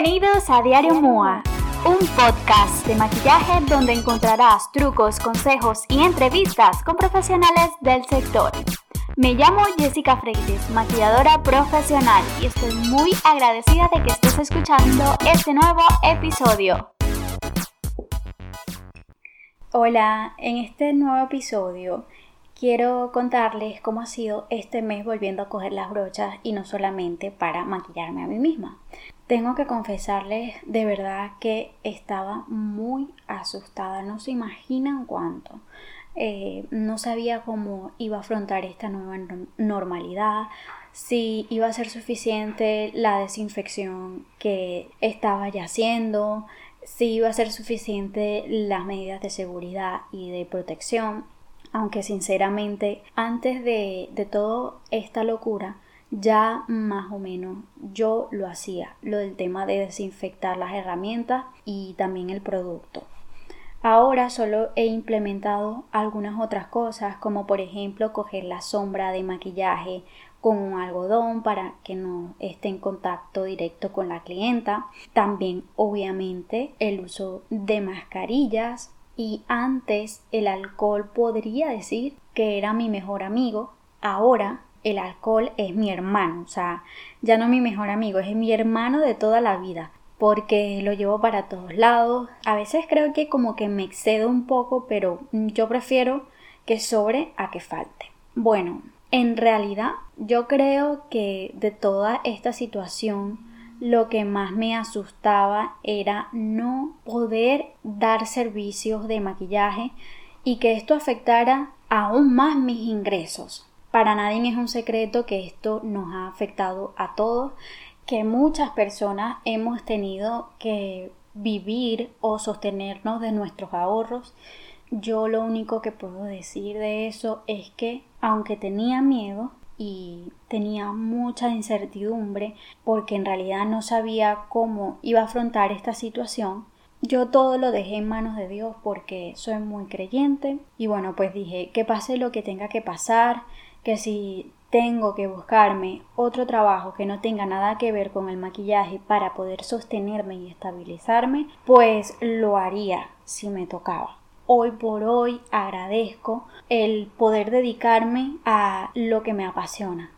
Bienvenidos a Diario MUA, un podcast de maquillaje donde encontrarás trucos, consejos y entrevistas con profesionales del sector. Me llamo Jessica Freites, maquilladora profesional, y estoy muy agradecida de que estés escuchando este nuevo episodio. Hola, en este nuevo episodio quiero contarles cómo ha sido este mes volviendo a coger las brochas y no solamente para maquillarme a mí misma. Tengo que confesarles de verdad que estaba muy asustada, no se imaginan cuánto. Eh, no sabía cómo iba a afrontar esta nueva normalidad, si iba a ser suficiente la desinfección que estaba ya haciendo, si iba a ser suficiente las medidas de seguridad y de protección, aunque sinceramente antes de, de toda esta locura ya más o menos yo lo hacía, lo del tema de desinfectar las herramientas y también el producto. Ahora solo he implementado algunas otras cosas, como por ejemplo coger la sombra de maquillaje con un algodón para que no esté en contacto directo con la clienta. También obviamente el uso de mascarillas y antes el alcohol podría decir que era mi mejor amigo. Ahora el alcohol es mi hermano, o sea, ya no mi mejor amigo, es mi hermano de toda la vida porque lo llevo para todos lados. A veces creo que como que me excedo un poco, pero yo prefiero que sobre a que falte. Bueno, en realidad yo creo que de toda esta situación lo que más me asustaba era no poder dar servicios de maquillaje y que esto afectara aún más mis ingresos. Para nadie es un secreto que esto nos ha afectado a todos que muchas personas hemos tenido que vivir o sostenernos de nuestros ahorros. Yo lo único que puedo decir de eso es que aunque tenía miedo y tenía mucha incertidumbre porque en realidad no sabía cómo iba a afrontar esta situación, yo todo lo dejé en manos de Dios porque soy muy creyente y bueno pues dije que pase lo que tenga que pasar, que si tengo que buscarme otro trabajo que no tenga nada que ver con el maquillaje para poder sostenerme y estabilizarme, pues lo haría si me tocaba. Hoy por hoy agradezco el poder dedicarme a lo que me apasiona.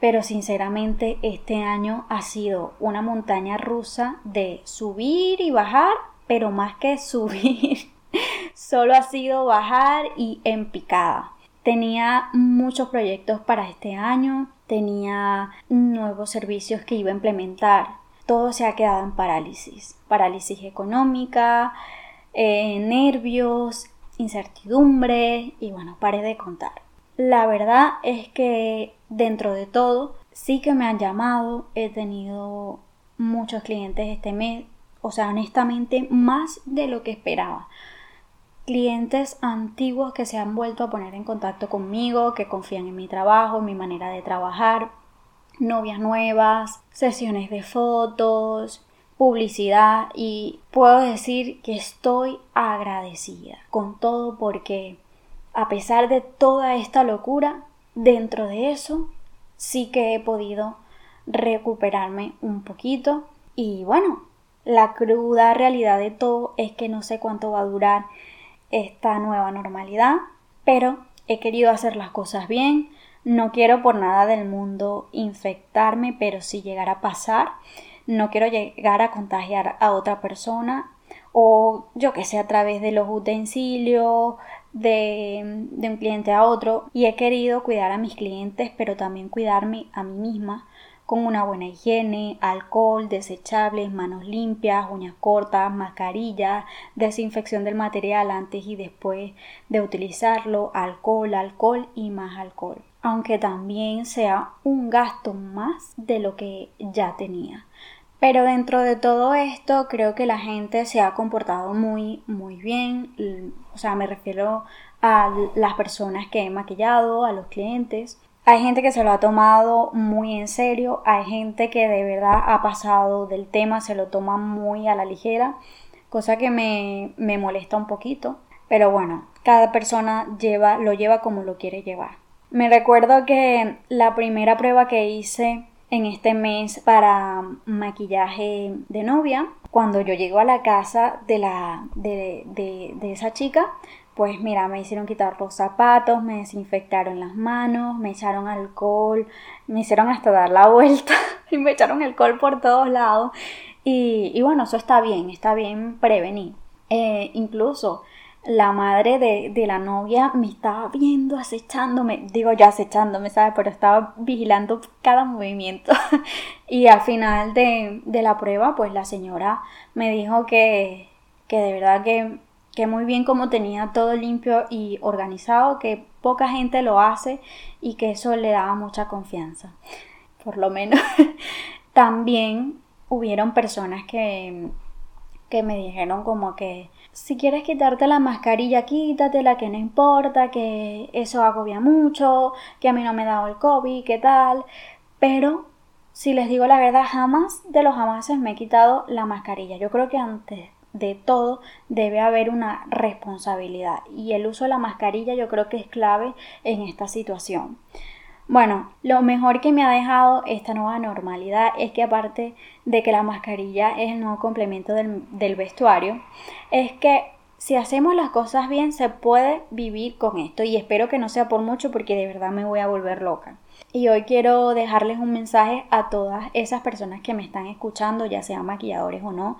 Pero sinceramente este año ha sido una montaña rusa de subir y bajar, pero más que subir, solo ha sido bajar y en picada Tenía muchos proyectos para este año, tenía nuevos servicios que iba a implementar. Todo se ha quedado en parálisis. Parálisis económica, eh, nervios, incertidumbre y bueno, paré de contar. La verdad es que dentro de todo sí que me han llamado, he tenido muchos clientes este mes, o sea, honestamente más de lo que esperaba. Clientes antiguos que se han vuelto a poner en contacto conmigo, que confían en mi trabajo, en mi manera de trabajar, novias nuevas, sesiones de fotos, publicidad y puedo decir que estoy agradecida con todo porque a pesar de toda esta locura, dentro de eso sí que he podido recuperarme un poquito. Y bueno, la cruda realidad de todo es que no sé cuánto va a durar esta nueva normalidad, pero he querido hacer las cosas bien, no quiero por nada del mundo infectarme, pero si llegara a pasar, no quiero llegar a contagiar a otra persona o yo que sé a través de los utensilios de, de un cliente a otro. Y he querido cuidar a mis clientes pero también cuidarme a mí misma con una buena higiene, alcohol, desechables, manos limpias, uñas cortas, mascarillas, desinfección del material antes y después de utilizarlo, alcohol, alcohol y más alcohol. Aunque también sea un gasto más de lo que ya tenía. Pero dentro de todo esto creo que la gente se ha comportado muy muy bien, o sea, me refiero a las personas que he maquillado, a los clientes, hay gente que se lo ha tomado muy en serio, hay gente que de verdad ha pasado del tema, se lo toma muy a la ligera, cosa que me, me molesta un poquito. Pero bueno, cada persona lleva, lo lleva como lo quiere llevar. Me recuerdo que la primera prueba que hice en este mes para maquillaje de novia. Cuando yo llego a la casa de, la, de, de esa chica, pues mira, me hicieron quitar los zapatos, me desinfectaron las manos, me echaron alcohol, me hicieron hasta dar la vuelta y me echaron alcohol por todos lados. Y, bueno, eso está bien, está bien prevenir. Eh, incluso la madre de, la novia me estaba viendo, acechándome, digo ya acechándome, ¿sabes? Pero estaba vigilando cada movimiento. y al final de, de, la prueba, pues la señora me dijo que, que de verdad que que muy bien como tenía todo limpio y organizado, que poca gente lo hace y que eso le daba mucha confianza. Por lo menos también hubieron personas que, que me dijeron como que si quieres quitarte la mascarilla, quítatela, que no importa, que eso agobia mucho, que a mí no me ha dado el COVID, qué tal. Pero si les digo la verdad, jamás de los jamases me he quitado la mascarilla. Yo creo que antes de todo debe haber una responsabilidad y el uso de la mascarilla yo creo que es clave en esta situación. Bueno, lo mejor que me ha dejado esta nueva normalidad es que aparte de que la mascarilla es el nuevo complemento del, del vestuario, es que si hacemos las cosas bien se puede vivir con esto y espero que no sea por mucho porque de verdad me voy a volver loca. Y hoy quiero dejarles un mensaje a todas esas personas que me están escuchando, ya sean maquilladores o no,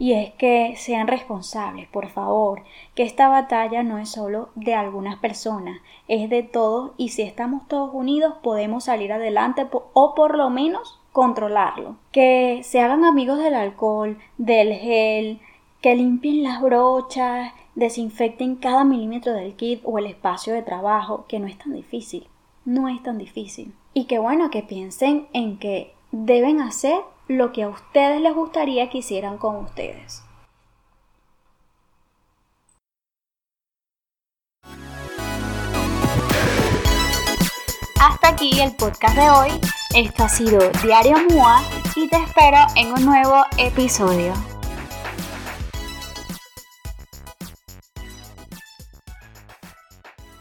y es que sean responsables, por favor, que esta batalla no es solo de algunas personas, es de todos y si estamos todos unidos podemos salir adelante o por lo menos controlarlo. Que se hagan amigos del alcohol, del gel, que limpien las brochas, desinfecten cada milímetro del kit o el espacio de trabajo, que no es tan difícil, no es tan difícil. Y que bueno, que piensen en que deben hacer lo que a ustedes les gustaría que hicieran con ustedes. Hasta aquí el podcast de hoy. Esto ha sido Diario MUA y te espero en un nuevo episodio.